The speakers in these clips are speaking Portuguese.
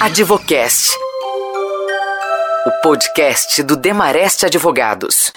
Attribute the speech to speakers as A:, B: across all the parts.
A: Advocast. O podcast do Demarest Advogados.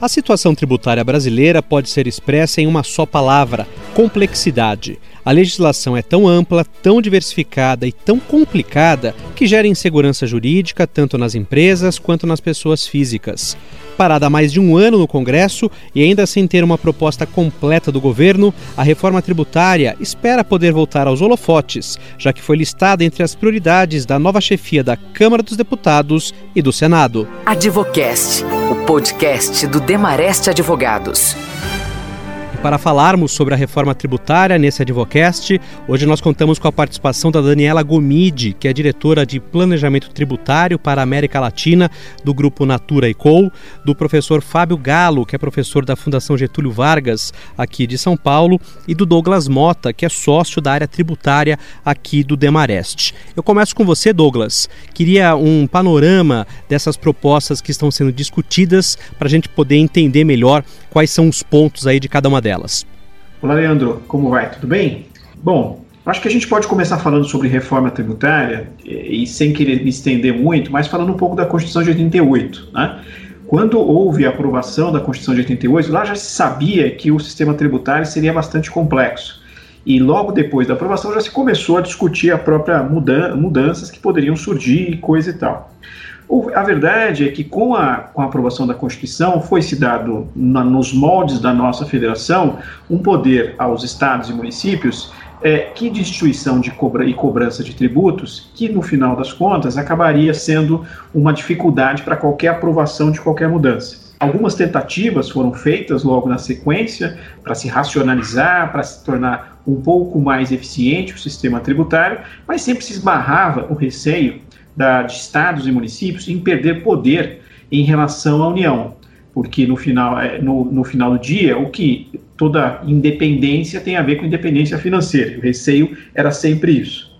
B: A situação tributária brasileira pode ser expressa em uma só palavra: complexidade. A legislação é tão ampla, tão diversificada e tão complicada que gera insegurança jurídica tanto nas empresas quanto nas pessoas físicas. Parada há mais de um ano no Congresso e ainda sem ter uma proposta completa do governo, a reforma tributária espera poder voltar aos holofotes, já que foi listada entre as prioridades da nova chefia da Câmara dos Deputados e do Senado.
A: Advocast, o podcast do Demarest Advogados.
B: Para falarmos sobre a reforma tributária nesse Advocast, hoje nós contamos com a participação da Daniela Gomide, que é diretora de Planejamento Tributário para a América Latina do Grupo Natura e Co, do professor Fábio Galo, que é professor da Fundação Getúlio Vargas, aqui de São Paulo, e do Douglas Mota, que é sócio da área tributária aqui do Demarest. Eu começo com você, Douglas. Queria um panorama dessas propostas que estão sendo discutidas para a gente poder entender melhor quais são os pontos aí de cada uma delas delas.
C: Olá, Leandro, como vai? Tudo bem? Bom, acho que a gente pode começar falando sobre reforma tributária e, sem querer me estender muito, mas falando um pouco da Constituição de 88, né? Quando houve a aprovação da Constituição de 88, lá já se sabia que o sistema tributário seria bastante complexo. E logo depois da aprovação já se começou a discutir a própria mudan mudanças que poderiam surgir e coisa e tal. A verdade é que com a, com a aprovação da Constituição foi-se dado na, nos moldes da nossa federação um poder aos estados e municípios é, que de instituição de cobra e cobrança de tributos, que no final das contas acabaria sendo uma dificuldade para qualquer aprovação de qualquer mudança. Algumas tentativas foram feitas logo na sequência para se racionalizar, para se tornar um pouco mais eficiente o sistema tributário, mas sempre se esbarrava o receio da, de estados e municípios em perder poder em relação à União, porque no final, é, no, no final do dia, o que toda independência tem a ver com independência financeira, o receio era sempre isso.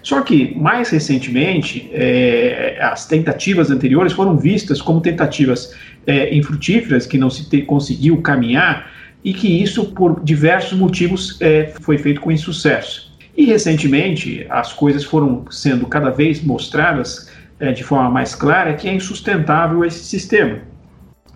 C: Só que, mais recentemente, é, as tentativas anteriores foram vistas como tentativas é, infrutíferas, que não se te, conseguiu caminhar, e que isso, por diversos motivos, é, foi feito com insucesso. E recentemente as coisas foram sendo cada vez mostradas é, de forma mais clara que é insustentável esse sistema.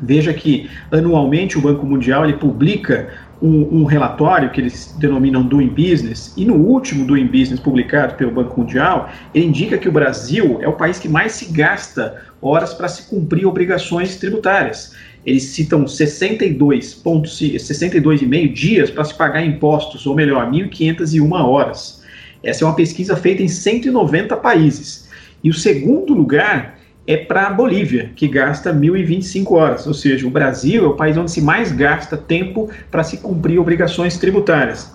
C: Veja que anualmente o Banco Mundial ele publica um, um, relatório que eles denominam Doing Business, e no último Doing Business publicado pelo Banco Mundial, ele indica que o Brasil é o país que mais se gasta horas para se cumprir obrigações tributárias. Eles citam 62,5 62 dias para se pagar impostos, ou melhor, 1.501 horas. Essa é uma pesquisa feita em 190 países. E o segundo lugar é para a Bolívia, que gasta 1.025 horas, ou seja, o Brasil é o país onde se mais gasta tempo para se cumprir obrigações tributárias.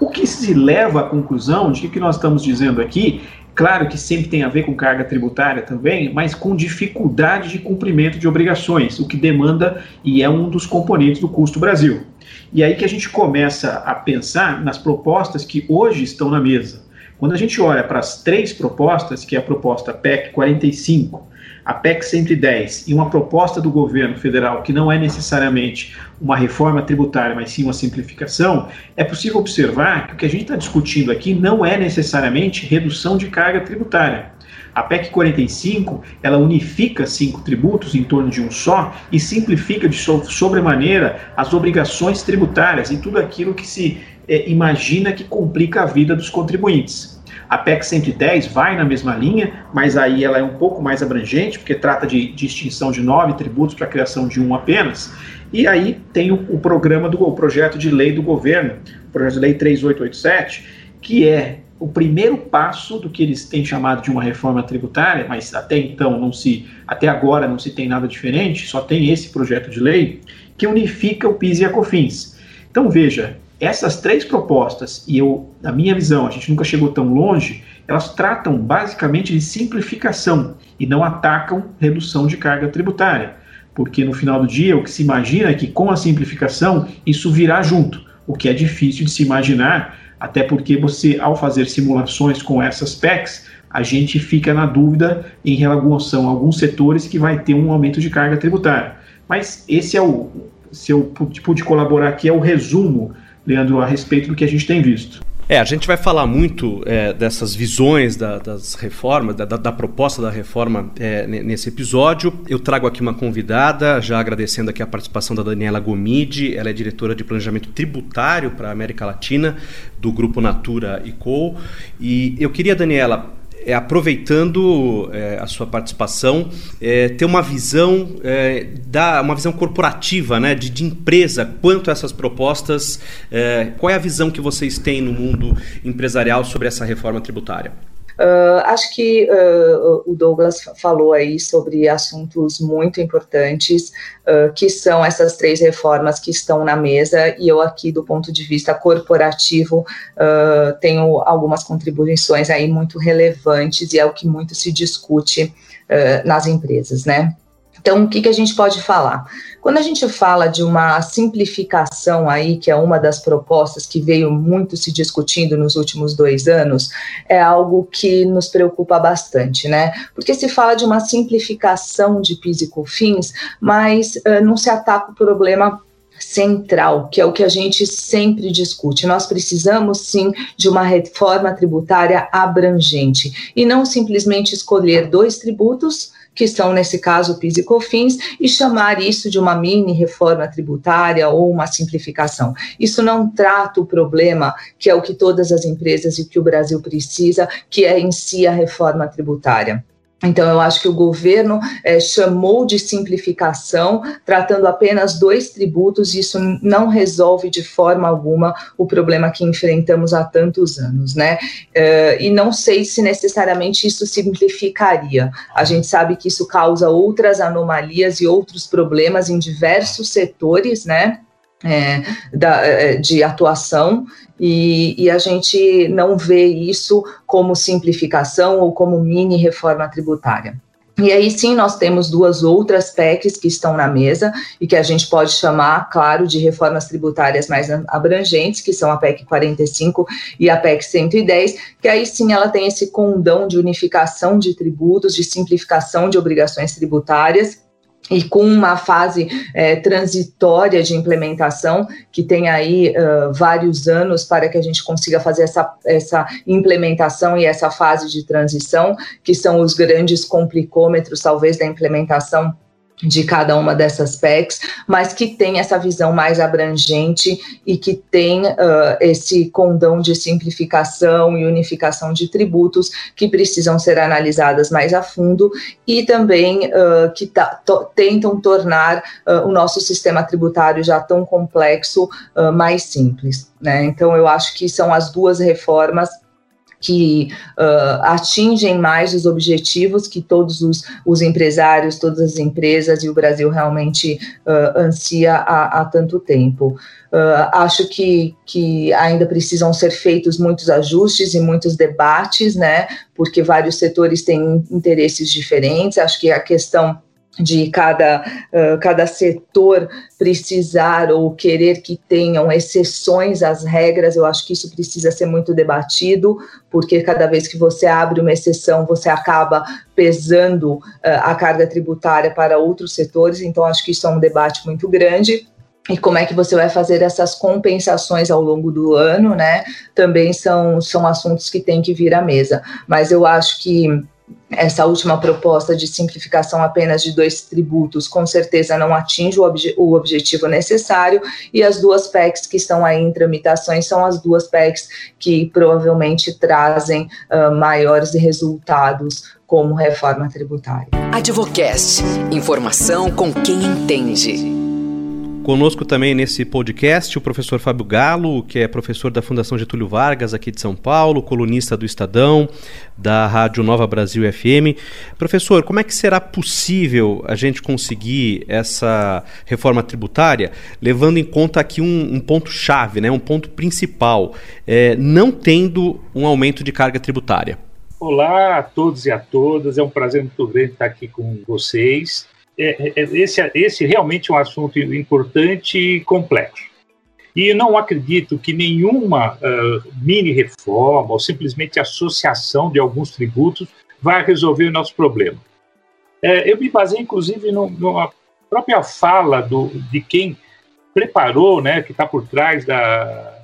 C: O que se leva à conclusão de que o que nós estamos dizendo aqui Claro que sempre tem a ver com carga tributária também, mas com dificuldade de cumprimento de obrigações, o que demanda e é um dos componentes do custo Brasil. E aí que a gente começa a pensar nas propostas que hoje estão na mesa. Quando a gente olha para as três propostas, que é a proposta PEC 45, a PEC 110 e uma proposta do governo federal que não é necessariamente uma reforma tributária, mas sim uma simplificação, é possível observar que o que a gente está discutindo aqui não é necessariamente redução de carga tributária. A PEC 45 ela unifica cinco tributos em torno de um só e simplifica de sobremaneira as obrigações tributárias e tudo aquilo que se é, imagina que complica a vida dos contribuintes. A PEC 110 vai na mesma linha, mas aí ela é um pouco mais abrangente, porque trata de, de extinção de nove tributos para a criação de um apenas. E aí tem o, o programa do o projeto de lei do governo, o projeto de lei 3887, que é o primeiro passo do que eles têm chamado de uma reforma tributária, mas até então não se, até agora não se tem nada diferente, só tem esse projeto de lei que unifica o PIS e a COFINS. Então veja, essas três propostas, e eu, na minha visão, a gente nunca chegou tão longe, elas tratam basicamente de simplificação e não atacam redução de carga tributária. Porque no final do dia, o que se imagina é que com a simplificação isso virá junto, o que é difícil de se imaginar, até porque você, ao fazer simulações com essas PECs, a gente fica na dúvida em relação a alguns setores que vai ter um aumento de carga tributária. Mas esse é o, se eu pude colaborar aqui, é o resumo Leandro, a respeito do que a gente tem visto.
B: É, a gente vai falar muito é, dessas visões da, das reformas, da, da, proposta da reforma é, nesse episódio. Eu trago aqui uma convidada, já agradecendo aqui a participação da Daniela Gomide, ela é diretora de planejamento tributário para a América Latina do Grupo Natura e Co. E eu queria, Daniela, é, aproveitando é, a sua participação, é, ter uma visão é, da uma visão corporativa, né, de, de empresa, quanto a essas propostas, é, qual é a visão que vocês têm no mundo empresarial sobre essa reforma tributária?
D: Uh, acho que uh, o Douglas falou aí sobre assuntos muito importantes, uh, que são essas três reformas que estão na mesa, e eu aqui, do ponto de vista corporativo, tenho algumas contribuições aí muito relevantes, e é o que muito se discute nas empresas, né? Então, o que, que a gente pode falar? Quando a gente fala de uma simplificação aí, que é uma das propostas que veio muito se discutindo nos últimos dois anos, é algo que nos preocupa bastante, né? Porque se fala de uma simplificação de PIS e COFINS, mas uh, não se ataca o problema central, que é o que a gente sempre discute. Nós precisamos sim de uma reforma tributária abrangente e não simplesmente escolher dois tributos que são, nesse caso, PIS e COFINS, e chamar isso de uma mini reforma tributária ou uma simplificação. Isso não trata o problema, que é o que todas as empresas e que o Brasil precisa, que é em si a reforma tributária. Então, eu acho que o governo é, chamou de simplificação, tratando apenas dois tributos, e isso não resolve de forma alguma o problema que enfrentamos há tantos anos, né? É, e não sei se necessariamente isso simplificaria. A gente sabe que isso causa outras anomalias e outros problemas em diversos setores, né? É, da, é, de atuação e, e, a gente não vê isso como simplificação ou como mini reforma tributária. E aí sim nós temos duas outras PECs que estão na mesa e que a gente pode chamar, claro, de reformas tributárias mais abrangentes, que são a PEC 45 e a PEC 110, que aí sim ela tem esse condão de unificação de tributos, de simplificação de obrigações tributárias e com uma fase é, transitória de implementação, que tem aí uh, vários anos para que a gente consiga fazer essa, essa implementação e essa fase de transição, que são os grandes complicômetros, talvez, da implementação de cada uma dessas PECs, mas que tem essa visão mais abrangente e que tem uh, esse condão de simplificação e unificação de tributos que precisam ser analisadas mais a fundo e também uh, que to tentam tornar uh, o nosso sistema tributário já tão complexo mais simples. Né? Então, eu acho que são as duas reformas que uh, atingem mais os objetivos que todos os, os, empresários, todas as empresas e o Brasil realmente uh, ansia há, há, tanto tempo. Uh, acho que, que ainda precisam ser feitos muitos ajustes e muitos debates, né? Porque vários setores têm interesses diferentes. Acho que a questão de cada, uh, cada setor precisar ou querer que tenham exceções às regras, eu acho que isso precisa ser muito debatido, porque cada vez que você abre uma exceção, você acaba pesando uh, a carga tributária para outros setores, então acho que isso é um debate muito grande. E como é que você vai fazer essas compensações ao longo do ano, né? Também são, são assuntos que têm que vir à mesa. Mas eu acho que essa última proposta de simplificação apenas de dois tributos com certeza não atinge o, obje o, objetivo necessário, e as duas PECs que estão aí em tramitações são as duas PECs que provavelmente trazem uh, maiores resultados como reforma tributária.
A: Advocast informação com quem entende.
B: Conosco também nesse podcast o professor Fábio Galo, que é professor da Fundação Getúlio Vargas aqui de São Paulo, colunista do Estadão, da Rádio Nova Brasil FM. Professor, como é que será possível a gente conseguir essa reforma tributária, levando em conta aqui um, um ponto-chave, né, um ponto principal, é, não tendo um aumento de carga tributária?
E: Olá a todos e a todas, é um prazer muito grande estar aqui com vocês. É, é, esse, esse realmente é um assunto importante e complexo. E não acredito que nenhuma uh, mini reforma ou simplesmente associação de alguns tributos vai resolver o nosso problema. É, eu me baseei, inclusive, no, numa própria fala do, de quem preparou, né, que está por trás da,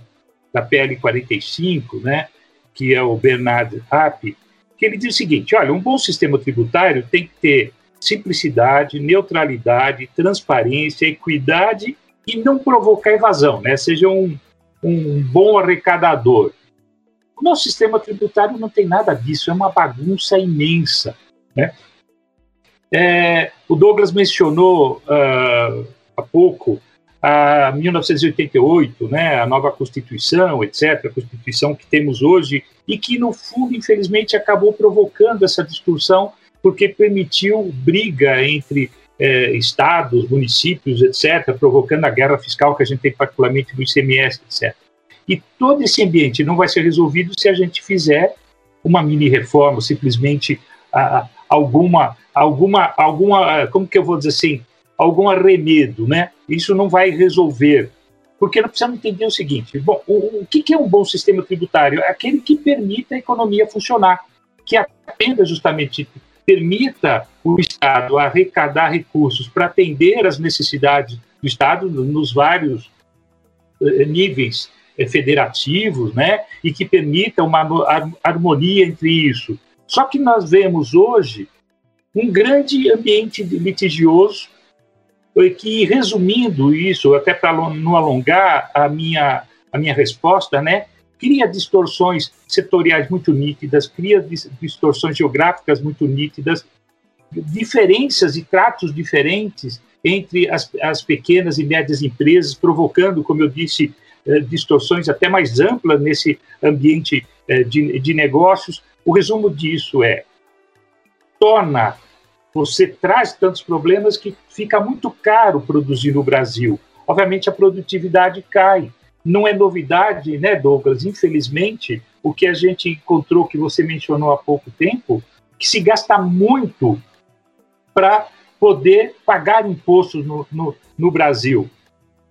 E: da PL 45, né, que é o Bernard Rapp, que ele diz o seguinte: olha, um bom sistema tributário tem que ter simplicidade, neutralidade, transparência, equidade e não provocar evasão, né? Seja um, um bom arrecadador. O nosso sistema tributário não tem nada disso, é uma bagunça imensa, né? É, o Douglas mencionou uh, há pouco a 1988, né, a nova Constituição, etc., a Constituição que temos hoje, e que, no fundo, infelizmente, acabou provocando essa distorção, porque permitiu briga entre eh, estados, municípios, etc., provocando a guerra fiscal que a gente tem particularmente no ICMS, etc. E todo esse ambiente não vai ser resolvido se a gente fizer uma mini reforma, simplesmente a, alguma, alguma, alguma, como que eu vou dizer assim, algum arremedo, né? Isso não vai resolver. Porque nós precisamos entender o seguinte: bom, o, o que, é um bom sistema tributário? É aquele que permita a economia funcionar, que atenda justamente, permita o Estado arrecadar recursos para atender as necessidades do Estado nos vários eh, níveis eh, federativos, né? E que permita uma harmonia entre isso. Só que nós vemos hoje um grande ambiente litigioso que, resumindo isso, até para não alongar a minha, a minha resposta, né, cria distorções setoriais muito nítidas, cria distorções geográficas muito nítidas, diferenças e tratos diferentes entre as, as pequenas e médias empresas, provocando, como eu disse, eh, distorções até mais amplas nesse ambiente eh, de, de negócios. O resumo disso é: torna você traz tantos problemas que fica muito caro produzir no Brasil. Obviamente a produtividade cai. Não é novidade, né, Douglas? Infelizmente, o que a gente encontrou, que você mencionou há pouco tempo, que se gasta muito para poder pagar impostos no, no, no Brasil.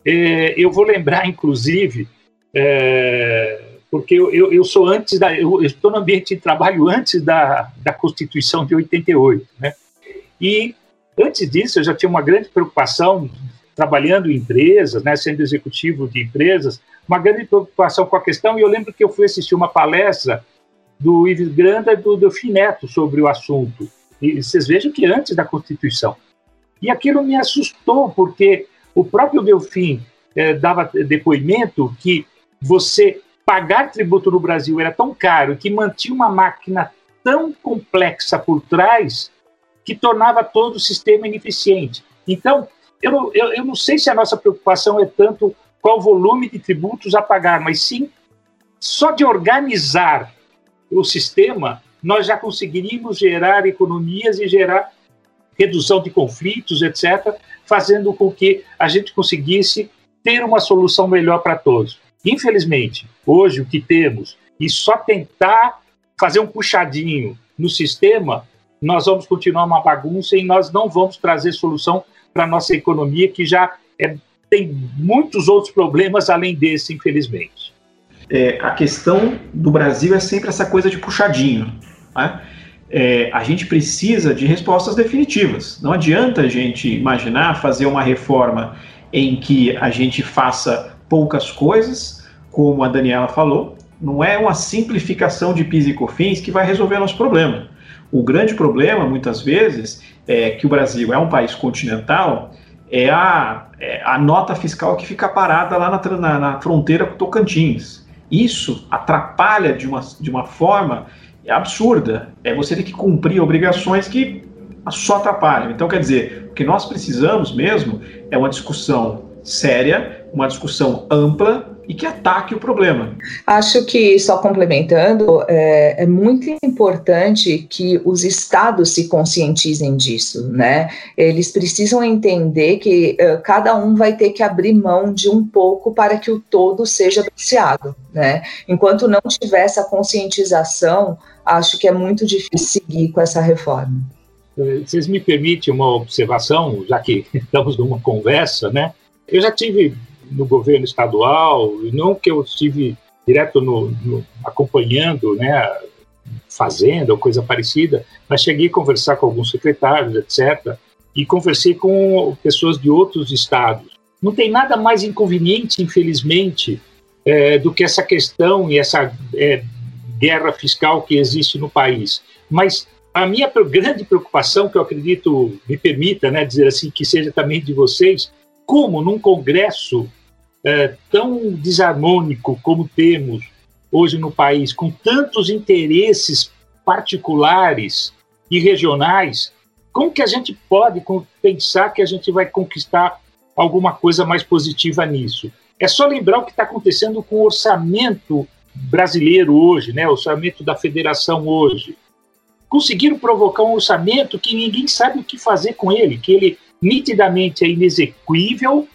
E: É, eu vou lembrar, inclusive, é, porque eu, eu, eu, sou antes da. Eu estou no ambiente de trabalho antes da, da Constituição de 88, né? E antes disso, eu já tinha uma grande preocupação trabalhando em empresas, né, sendo executivo de empresas, uma grande preocupação com a questão. E eu lembro que eu fui assistir uma palestra do Ives Granda e do Delfim Neto sobre o assunto. E vocês vejam que antes da Constituição. E aquilo me assustou, porque o próprio Delfim eh, dava depoimento que você pagar tributo no Brasil era tão caro que mantinha uma máquina tão complexa por trás que tornava todo o sistema ineficiente. Então, eu, eu, eu não sei se a nossa preocupação é tanto qual volume de tributos a pagar, mas sim só de organizar o sistema, nós já conseguiríamos gerar economias e gerar redução de conflitos, etc., fazendo com que a gente conseguisse ter uma solução melhor para todos. Infelizmente, hoje o que temos, e só tentar fazer um puxadinho no sistema, nós vamos continuar uma bagunça e nós não vamos trazer solução para a nossa economia, que já é, tem muitos outros problemas além desse, infelizmente.
C: É, a questão do Brasil é sempre essa coisa de puxadinho. Né? É, a gente precisa de respostas definitivas. Não adianta a gente imaginar fazer uma reforma em que a gente faça poucas coisas, como a Daniela falou. Não é uma simplificação de PIS e COFINS que vai resolver nosso problema. O grande problema, muitas vezes, é que o Brasil é um país continental, é a, é a nota fiscal que fica parada lá na, na, na, fronteira com Tocantins. Isso atrapalha de uma, de uma forma absurda. É você ter que cumprir obrigações que só atrapalham. Então, quer dizer, o que nós precisamos mesmo é uma discussão séria, uma discussão ampla e que ataque o problema.
D: Acho que, só complementando, é, é, muito importante que os estados se conscientizem disso, né? Eles precisam entender que uh, cada um vai ter que abrir mão de um pouco para que o todo seja beneficiado, né? Enquanto não tiver essa conscientização, acho que é muito difícil seguir com essa reforma.
E: Eh, vocês me permitem uma observação, já que estamos numa conversa, né? Eu já tive no governo estadual, não que eu estive direto no, no, acompanhando, né, fazenda ou coisa parecida, mas cheguei a conversar com alguns secretários, etc., e conversei com pessoas de outros estados. Não tem nada mais inconveniente, infelizmente, é, do que essa questão e essa é, guerra fiscal que existe no país. Mas a minha grande preocupação, que eu acredito me permita né, dizer assim, que seja também de vocês, como num Congresso é, tão desarmônico como temos hoje no país, com tantos interesses particulares e regionais, como que a gente pode pensar que a gente vai conquistar alguma coisa mais positiva nisso? É só lembrar o que está acontecendo com o orçamento brasileiro hoje, né? o orçamento da federação hoje conseguiram provocar um orçamento que ninguém sabe o que fazer com ele, que ele nitidamente é inexequível,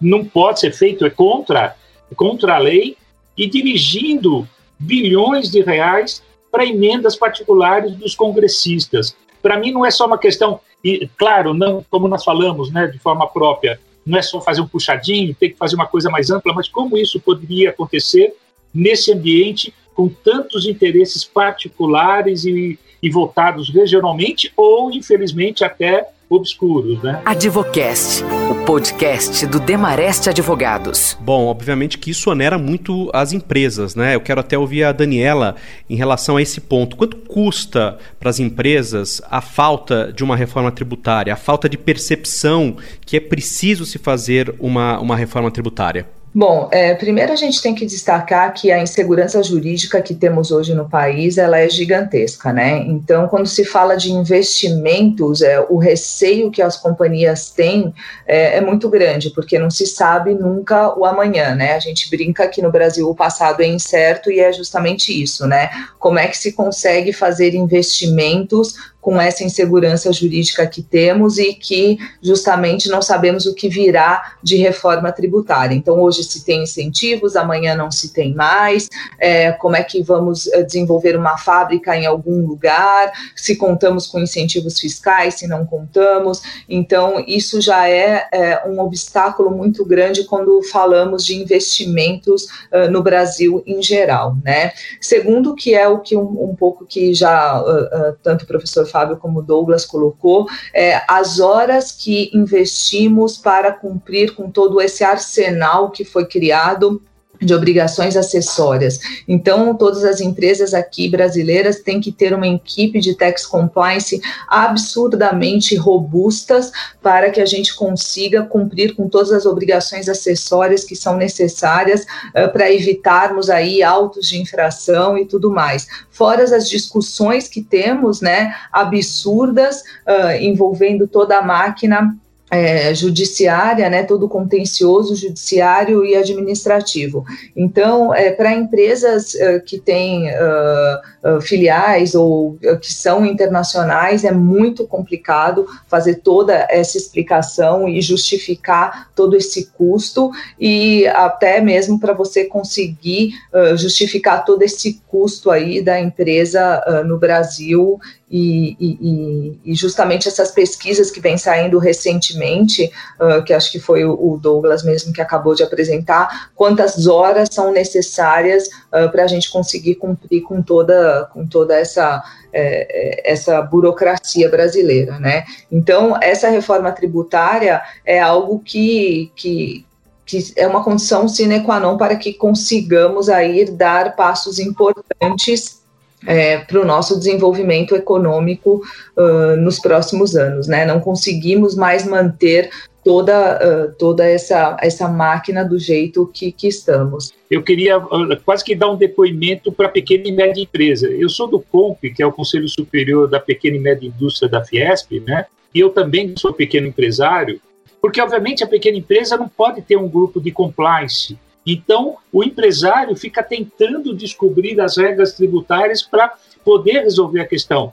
E: não pode ser feito, é contra, contra a lei, e dirigindo bilhões de reais para emendas particulares dos congressistas. Para mim não é só uma questão, e claro, não como nós falamos, né, de forma própria, não é só fazer um puxadinho, tem que fazer uma coisa mais ampla, mas como isso poderia acontecer nesse ambiente com tantos interesses particulares e, e voltados regionalmente ou, infelizmente, até obscuros, né?
A: Advocast, o podcast do Demareste Advogados.
B: Bom, obviamente que isso onera muito as empresas, né? Eu quero até ouvir a Daniela em relação a esse ponto. Quanto custa para as empresas a falta de uma reforma tributária, a falta de percepção que é preciso se fazer uma, uma reforma tributária?
D: Bom, é, primeiro a gente tem que destacar que a insegurança jurídica que temos hoje no país ela é gigantesca, né? Então, quando se fala de investimentos, é, o receio que as companhias têm é, é, muito grande, porque não se sabe nunca o amanhã, né? A gente brinca que no Brasil o passado é incerto e é justamente isso, né? Como é que se consegue fazer investimentos com essa insegurança jurídica que temos e que justamente não sabemos o que virá de reforma tributária. Então, hoje se tem incentivos, amanhã não se tem mais. É, como é que vamos eh, desenvolver uma fábrica em algum lugar? Se contamos com incentivos fiscais, se não contamos. Então, isso já é, é um obstáculo muito grande quando falamos de investimentos uh, no Brasil em geral, né? Segundo, que é o que um, um pouco que já uh, uh, tanto o professor Fábio como Douglas colocou, é, as horas que investimos para cumprir com todo esse arsenal que foi criado de obrigações acessórias. Então, todas as empresas aqui brasileiras têm que ter uma equipe de tax compliance absurdamente robustas para que a gente consiga cumprir com todas as obrigações acessórias que são necessárias uh, para evitarmos aí autos de infração e tudo mais. Fora as discussões que temos, né, absurdas, uh, envolvendo toda a máquina é, judiciária, né, todo contencioso judiciário e administrativo. Então, é, para empresas uh, que têm uh, uh, filiais ou que são internacionais, é muito complicado fazer toda essa explicação e justificar todo esse custo e até mesmo para você conseguir justificar todo esse custo aí da empresa no Brasil e, e, e, justamente essas pesquisas que vêm saindo recentemente, uh, que acho que foi o Douglas mesmo que acabou de apresentar, quantas horas são necessárias uh, para a gente conseguir cumprir com toda, com toda essa, é, essa burocracia brasileira, né? Então, essa reforma tributária é algo que, que, que é uma condição sine qua non para que consigamos aí dar passos importantes é, para o nosso desenvolvimento econômico uh, nos próximos anos, né? Não conseguimos mais manter toda, toda essa, essa máquina do jeito que, que estamos.
E: Eu queria quase que dar um depoimento para a pequena e média empresa. Eu sou do COMP, que é o Conselho Superior da Pequena e Média Indústria da Fiesp, né? E eu também sou pequeno empresário, porque obviamente a pequena empresa não pode ter um grupo de compliance então, o empresário fica tentando descobrir as regras tributárias para poder resolver a questão.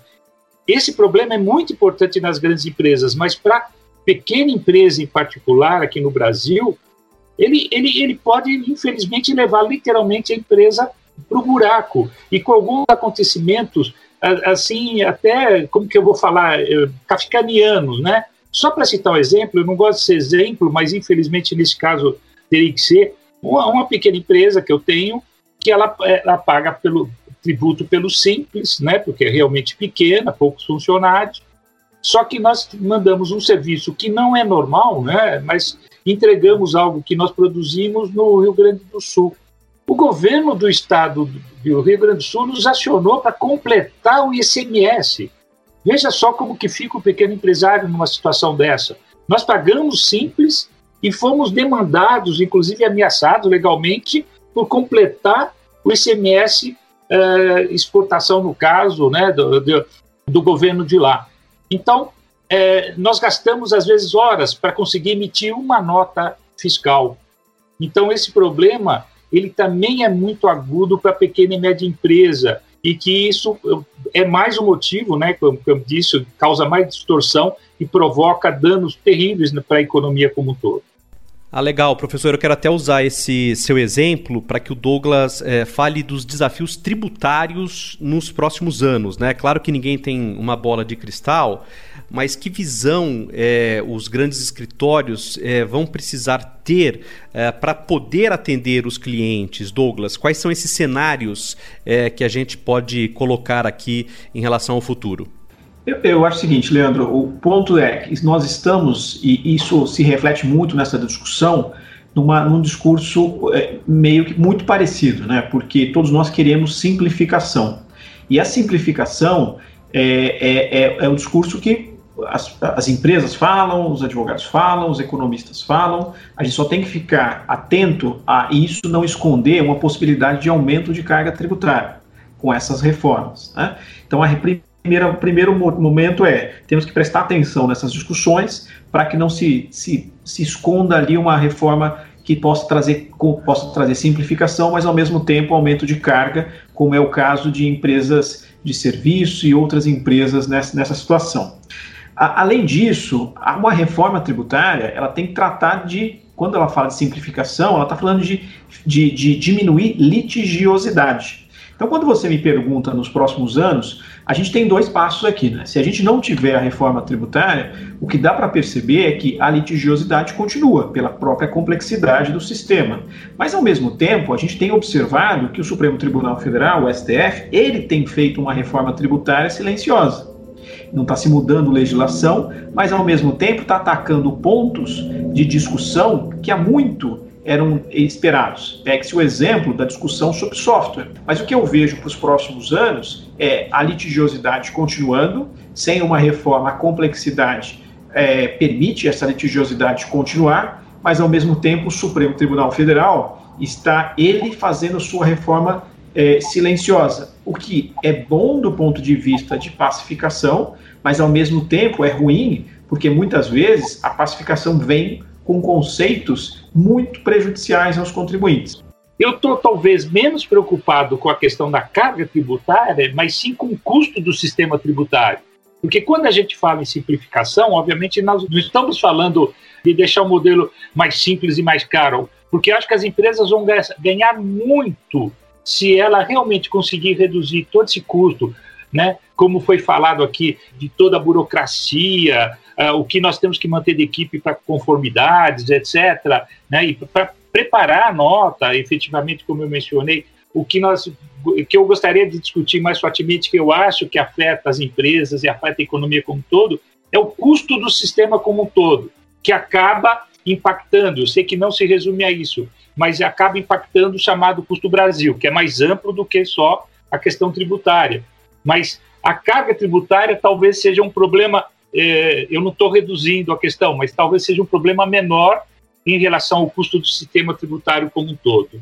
E: Esse problema é muito importante nas grandes empresas, mas para pequena empresa em particular aqui no Brasil, ele, ele, ele pode, infelizmente, levar literalmente a empresa para o buraco. E com alguns acontecimentos, assim, até, como que eu vou falar, eh, kafkanianos, né? Só para citar um exemplo, eu não gosto de ser exemplo, mas infelizmente nesse caso teria que ser, uma, uma pequena empresa que eu tenho, que ela, ela paga pelo tributo pelo simples, né, porque é realmente pequena, poucos funcionários, só que nós mandamos um serviço que não é normal, né, mas entregamos algo que nós produzimos no Rio Grande do Sul. O governo do estado do Rio Grande do Sul nos acionou para completar o ICMS. Veja só como que fica o pequeno empresário numa situação dessa. Nós pagamos simples e fomos demandados, inclusive ameaçados legalmente, por completar o ICMS eh, exportação, no caso, né, do, do, do governo de lá. Então, é, nós gastamos, às vezes, horas para conseguir emitir uma nota fiscal. Então, esse problema ele também é muito agudo para a pequena e média empresa e que isso é mais um motivo, né, como eu disse, causa mais distorção e provoca danos terríveis para a economia como um todo.
B: Ah, legal, professor. Eu quero até usar esse seu exemplo para que o Douglas é, fale dos desafios tributários nos próximos anos. Né? Claro que ninguém tem uma bola de cristal, mas que visão é, os grandes escritórios é, vão precisar ter para poder atender os clientes, Douglas? Quais são esses cenários que a gente pode colocar aqui em relação ao futuro?
C: Eu, eu, acho o seguinte, Leandro, o ponto é que nós estamos, e isso se reflete muito nessa discussão, numa, num discurso é, meio que muito parecido, né? Porque todos nós queremos simplificação. E a simplificação é, é, é, é um discurso que as, as, empresas falam, os advogados falam, os economistas falam. A gente só tem que ficar atento a isso não esconder uma possibilidade de aumento de carga tributária com essas reformas. Né? Então, a primeiro, primeiro momento é temos que prestar atenção nessas discussões para que não se, se, se esconda ali uma reforma que possa trazer, possa trazer simplificação, mas ao mesmo tempo aumento de carga, como é o caso de empresas de serviço e outras empresas nessa, nessa situação. A, além disso, uma reforma tributária ela tem que tratar de, quando ela fala de simplificação, ela está falando de, de, de diminuir litigiosidade. Então, quando você me pergunta nos próximos anos, a gente tem dois passos aqui. Né? Se a gente não tiver a reforma tributária, o que dá para perceber é que a litigiosidade continua, pela própria complexidade do sistema. Mas, ao mesmo tempo, a gente tem observado que o Supremo Tribunal Federal, o STF, ele tem feito uma reforma tributária silenciosa. Não está se mudando legislação, mas ao mesmo tempo está atacando pontos de discussão que há muito eram esperados. Pegue-se o exemplo da discussão sobre software. Mas o que eu vejo para os próximos anos é a litigiosidade continuando, sem uma reforma, a complexidade é, permite essa litigiosidade continuar, mas ao mesmo tempo o Supremo Tribunal Federal está ele fazendo sua reforma é, silenciosa, o que é bom do ponto de vista de pacificação, mas ao mesmo tempo é ruim, porque muitas vezes a pacificação vem com conceitos muito prejudiciais aos contribuintes.
E: Eu estou talvez menos preocupado com a questão da carga tributária, mas sim com o custo do sistema tributário. Porque quando a gente fala em simplificação, obviamente nós não estamos falando de deixar o modelo mais simples e mais caro, porque acho que as empresas vão ganhar muito se ela realmente conseguir reduzir todo esse custo, né? Como foi falado aqui, de toda a burocracia, uh, o que nós temos que manter de equipe para conformidades, etc., né, e para preparar a nota, efetivamente, como eu mencionei, o que nós que eu gostaria de discutir mais fortemente, que eu acho que afeta as empresas e afeta a economia como um todo, é o custo do sistema como um todo, que acaba impactando. Eu sei que não se resume a isso, mas acaba impactando o chamado custo Brasil, que é mais amplo do que só a questão tributária. Mas a carga tributária talvez seja um problema é, eu não estou reduzindo a questão, mas talvez seja um problema menor em relação ao custo do sistema tributário como um todo.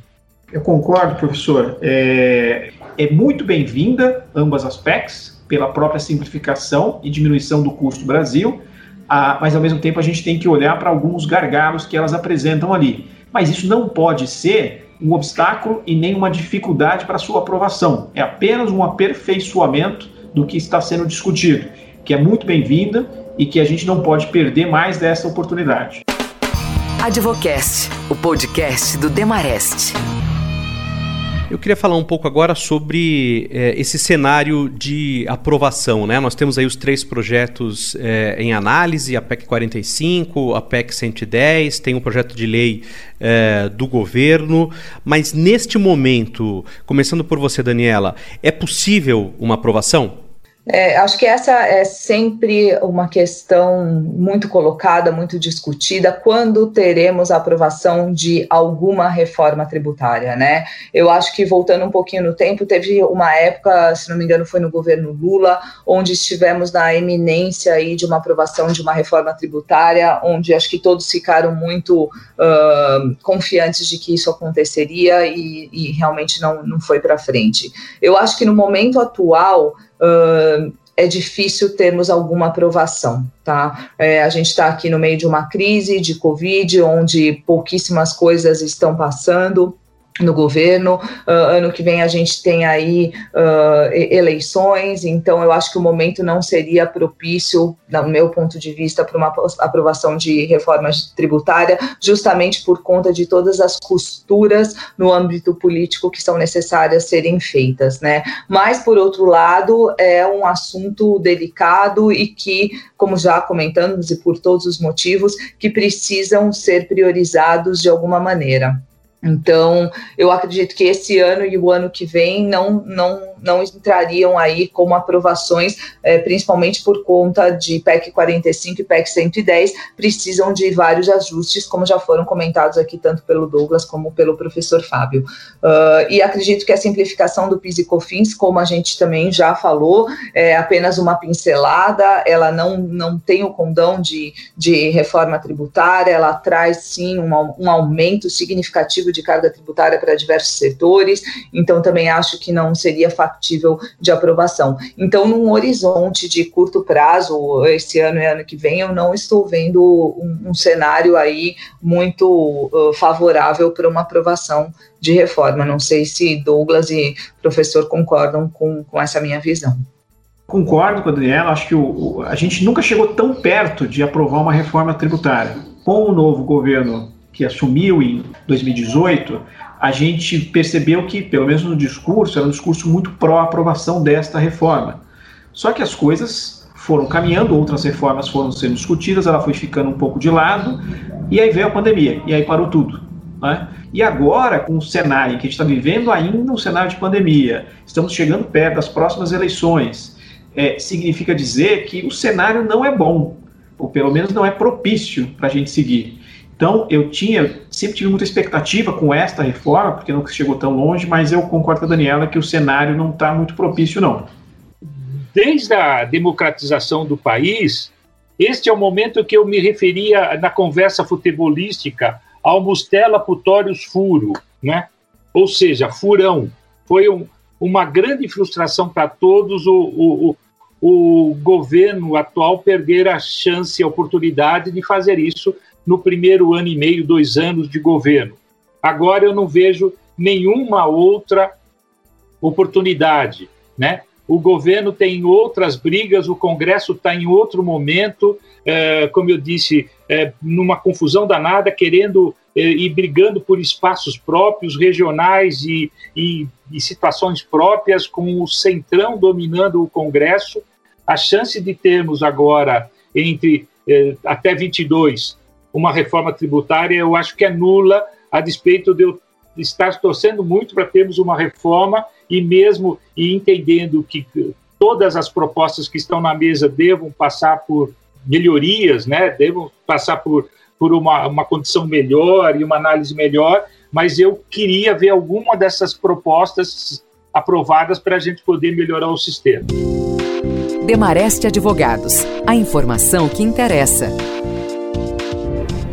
C: Eu concordo, professor. É, é muito bem-vinda ambas as PECs, pela própria simplificação e diminuição do custo Brasil, a, mas ao mesmo tempo a gente tem que olhar para alguns gargalos que elas apresentam ali. Mas isso não pode ser um obstáculo e nem uma dificuldade para sua aprovação. É apenas um aperfeiçoamento do que está sendo discutido que é muito bem-vinda e que a gente não pode perder mais dessa oportunidade.
A: Advocast, o podcast do Demarest.
B: Eu queria falar um pouco agora sobre é, esse cenário de aprovação. Né? Nós temos aí os três projetos é, em análise, a PEC 45, a PEC 110, tem um projeto de lei é, do governo, mas neste momento, começando por você, Daniela, é possível uma aprovação?
D: É, acho que essa é sempre uma questão muito colocada, muito discutida, quando teremos a aprovação de alguma reforma tributária, né? Eu acho que voltando um pouquinho no tempo, teve uma época, se não me engano, foi no governo Lula, onde estivemos na eminência aí de uma aprovação de uma reforma tributária, onde acho que todos ficaram muito uh, confiantes de que isso aconteceria e, e realmente não, não foi para frente. Eu acho que no momento atual uh, é difícil termos alguma aprovação, tá? É, a gente está aqui no meio de uma crise de Covid, onde pouquíssimas coisas estão passando no governo. Uh, ano que vem a gente tem aí uh, eleições, então eu acho que o momento não seria propício, no meu ponto de vista, para uma aprovação de reforma tributária, justamente por conta de todas as costuras no âmbito político que são necessárias serem feitas, né? Mas por outro lado, é um assunto delicado e que, como já comentamos e por todos os motivos, que precisam ser priorizados de alguma maneira. Então, eu acredito que esse ano e o ano que vem não, não não entrariam aí como aprovações, é, principalmente por conta de PEC 45 e PEC 110, precisam de vários ajustes, como já foram comentados aqui tanto pelo Douglas como pelo professor Fábio. Uh, e acredito que a simplificação do PIS e COFINS, como a gente também já falou, é apenas uma pincelada, ela não, não tem o condão de, de reforma tributária, ela traz sim um, um aumento significativo de carga tributária para diversos setores, então também acho que não seria factível factível de aprovação. Então, num horizonte de curto prazo, esse ano e ano que vem, eu não estou vendo um, um cenário aí muito uh, favorável para uma aprovação de reforma. Não sei se Douglas e professor concordam com, com essa minha visão.
C: Concordo com a Daniela, acho que o, o, a gente nunca chegou tão perto de aprovar uma reforma tributária. Com o novo governo que assumiu em 2018, a gente percebeu que, pelo menos no discurso, era um discurso muito pró-aprovação desta reforma. Só que as coisas foram caminhando, outras reformas foram sendo discutidas, ela foi ficando um pouco de lado, e aí veio a pandemia, e aí parou tudo. Né? E agora, com o cenário que a gente está vivendo ainda um cenário de pandemia, estamos chegando perto das próximas eleições, é, significa dizer que o cenário não é bom, ou pelo menos não é propício para a gente seguir. Então, eu tinha, sempre tive muita expectativa com esta reforma, porque não chegou tão longe, mas eu concordo com a Daniela que o cenário não está muito propício, não.
E: Desde a democratização do país, este é o momento que eu me referia na conversa futebolística ao Mustela Putórios Furo, né? ou seja, furão. Foi um, uma grande frustração para todos o, o, o, o governo atual perder a chance, a oportunidade de fazer isso no primeiro ano e meio, dois anos de governo. Agora eu não vejo nenhuma outra oportunidade, né? O governo tem outras brigas, o Congresso está em outro momento, é, como eu disse, é, numa confusão danada, querendo é, e brigando por espaços próprios, regionais e, e, e situações próprias, com o centrão dominando o Congresso. A chance de termos agora, entre é, até 22, uma reforma tributária, eu acho que é nula, a despeito de eu estar torcendo muito para termos uma reforma e mesmo e entendendo que todas as propostas que estão na mesa devam passar por melhorias, né? Devam passar por, por uma, uma condição melhor e uma análise melhor, mas eu queria ver alguma dessas propostas aprovadas para a gente poder melhorar o sistema.
A: Demareste Advogados, a informação que interessa.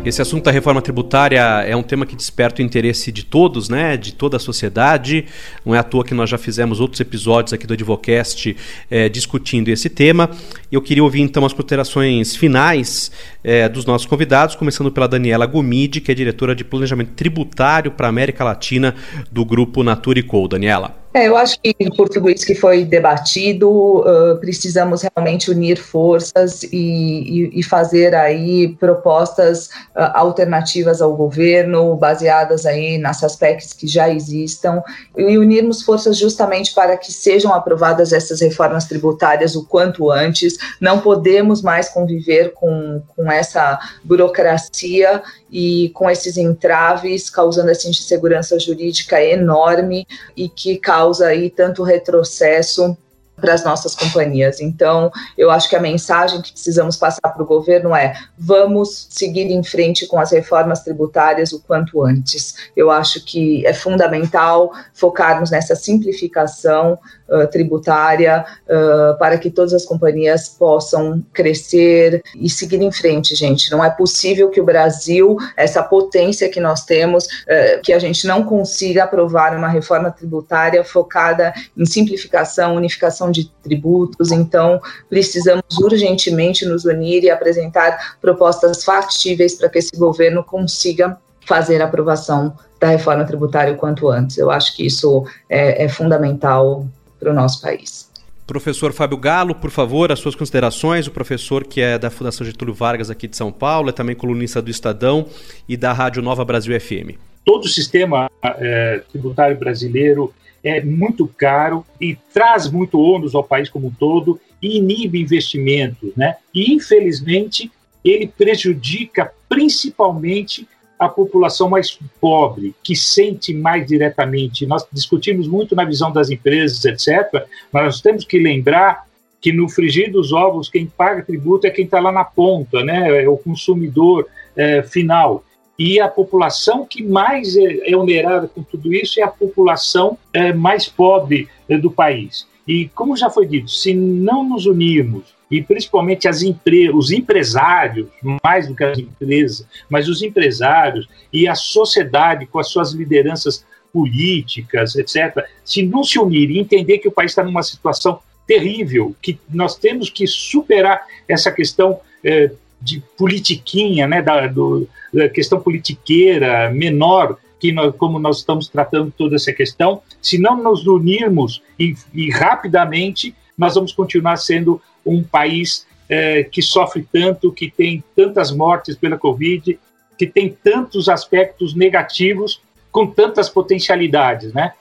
B: Esse assunto da reforma tributária é um tema que desperta o interesse de todos, né, de toda a sociedade. Não é à toa que nós já fizemos outros episódios aqui do Advocast é, discutindo esse tema. Eu queria ouvir então as considerações finais é, dos nossos convidados, começando pela Daniela Gomide, que é diretora de Planejamento Tributário para a América Latina do Grupo Naturicol. Daniela.
D: É, eu acho que por tudo isso que foi debatido, uh, precisamos realmente unir forças e, e, e fazer aí propostas uh, alternativas ao governo, baseadas aí nessas PECs que já existam, e unirmos forças justamente para que sejam aprovadas essas reformas tributárias o quanto antes. Não podemos mais conviver com, com essa burocracia e com esses entraves, causando essa insegurança jurídica enorme e que causa aí tanto retrocesso para as nossas companhias. Então, eu acho que a mensagem que precisamos passar para o governo é: vamos seguir em frente com as reformas tributárias o quanto antes. Eu acho que é fundamental focarmos nessa simplificação uh, tributária uh, para que todas as companhias possam crescer e seguir em frente, gente. Não é possível que o Brasil, essa potência que nós temos, uh, que a gente não consiga aprovar uma reforma tributária focada em simplificação, unificação de tributos. Então, precisamos urgentemente nos unir e apresentar propostas factíveis para que esse governo consiga fazer a aprovação da reforma tributária o quanto antes. Eu acho que isso é, é fundamental para o nosso país.
B: Professor Fábio Galo, por favor, as suas considerações. O professor que é da Fundação Getúlio Vargas aqui de São Paulo, é também colunista do Estadão e da Rádio Nova Brasil FM.
E: Todo o sistema é, tributário brasileiro é muito caro e traz muito ônus ao país como um todo e inibe investimentos, né? E infelizmente ele prejudica principalmente a população mais pobre, que sente mais diretamente. Nós discutimos muito na visão das empresas, etc., mas nós temos que lembrar que no frigir dos ovos, quem paga tributo é quem está lá na ponta, né? é o consumidor é, final. E a população que mais é, é onerada com tudo isso é a população é, mais pobre é, do país. E como já foi dito, se não nos unirmos, e principalmente as empre os empresários, mais do que as empresas, mas os empresários e a sociedade com as suas lideranças políticas, etc., se não se unirem e entender que o país está numa situação terrível, que nós temos que superar essa questão é, de politiquinha, né, da, do, da questão politiqueira menor, que nós, como nós estamos tratando toda essa questão, se não nos unirmos e, e rapidamente, nós vamos continuar sendo um país é, que sofre tanto, que tem tantas mortes pela Covid, que tem tantos aspectos negativos com tantas potencialidades, né?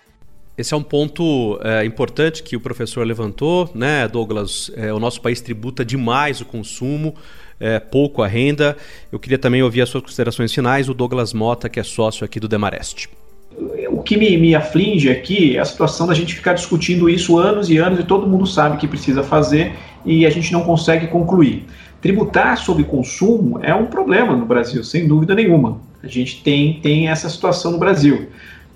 B: Esse é um ponto é, importante que o professor levantou, né, Douglas? É, o nosso país tributa demais o consumo, é, pouco a renda. Eu queria também ouvir as suas considerações finais, o Douglas Mota, que é sócio aqui do Demarest.
C: O que me, me aflige aqui é a situação da gente ficar discutindo isso anos e anos e todo mundo sabe que precisa fazer e a gente não consegue concluir. Tributar sobre consumo é um problema no Brasil, sem dúvida nenhuma. A gente tem, tem essa situação no Brasil.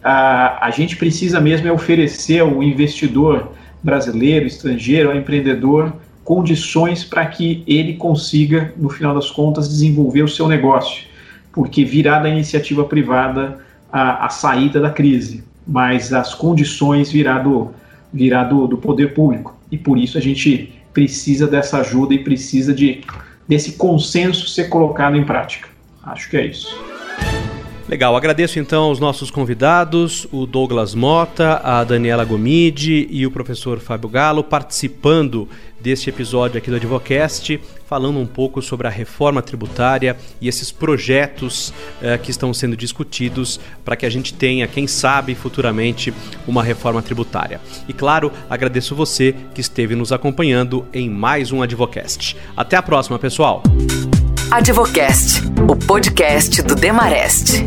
C: A, a gente precisa mesmo é oferecer ao investidor brasileiro, estrangeiro, ao empreendedor, condições para que ele consiga, no final das contas, desenvolver o seu negócio, porque virá da iniciativa privada a, a saída da crise, mas as condições virá do, virá do, do poder público, e por isso a gente precisa dessa ajuda e precisa de, desse consenso ser colocado em prática. Acho que é isso.
B: Legal, agradeço então aos nossos convidados, o Douglas Mota, a Daniela Gomide e o professor Fábio Galo, participando deste episódio aqui do Advocast, falando um pouco sobre a reforma tributária e esses projetos eh, que estão sendo discutidos para que a gente tenha, quem sabe, futuramente, uma reforma tributária. E claro, agradeço você que esteve nos acompanhando em mais um Advocast. Até a próxima, pessoal!
A: Advocast, o podcast do Demarest.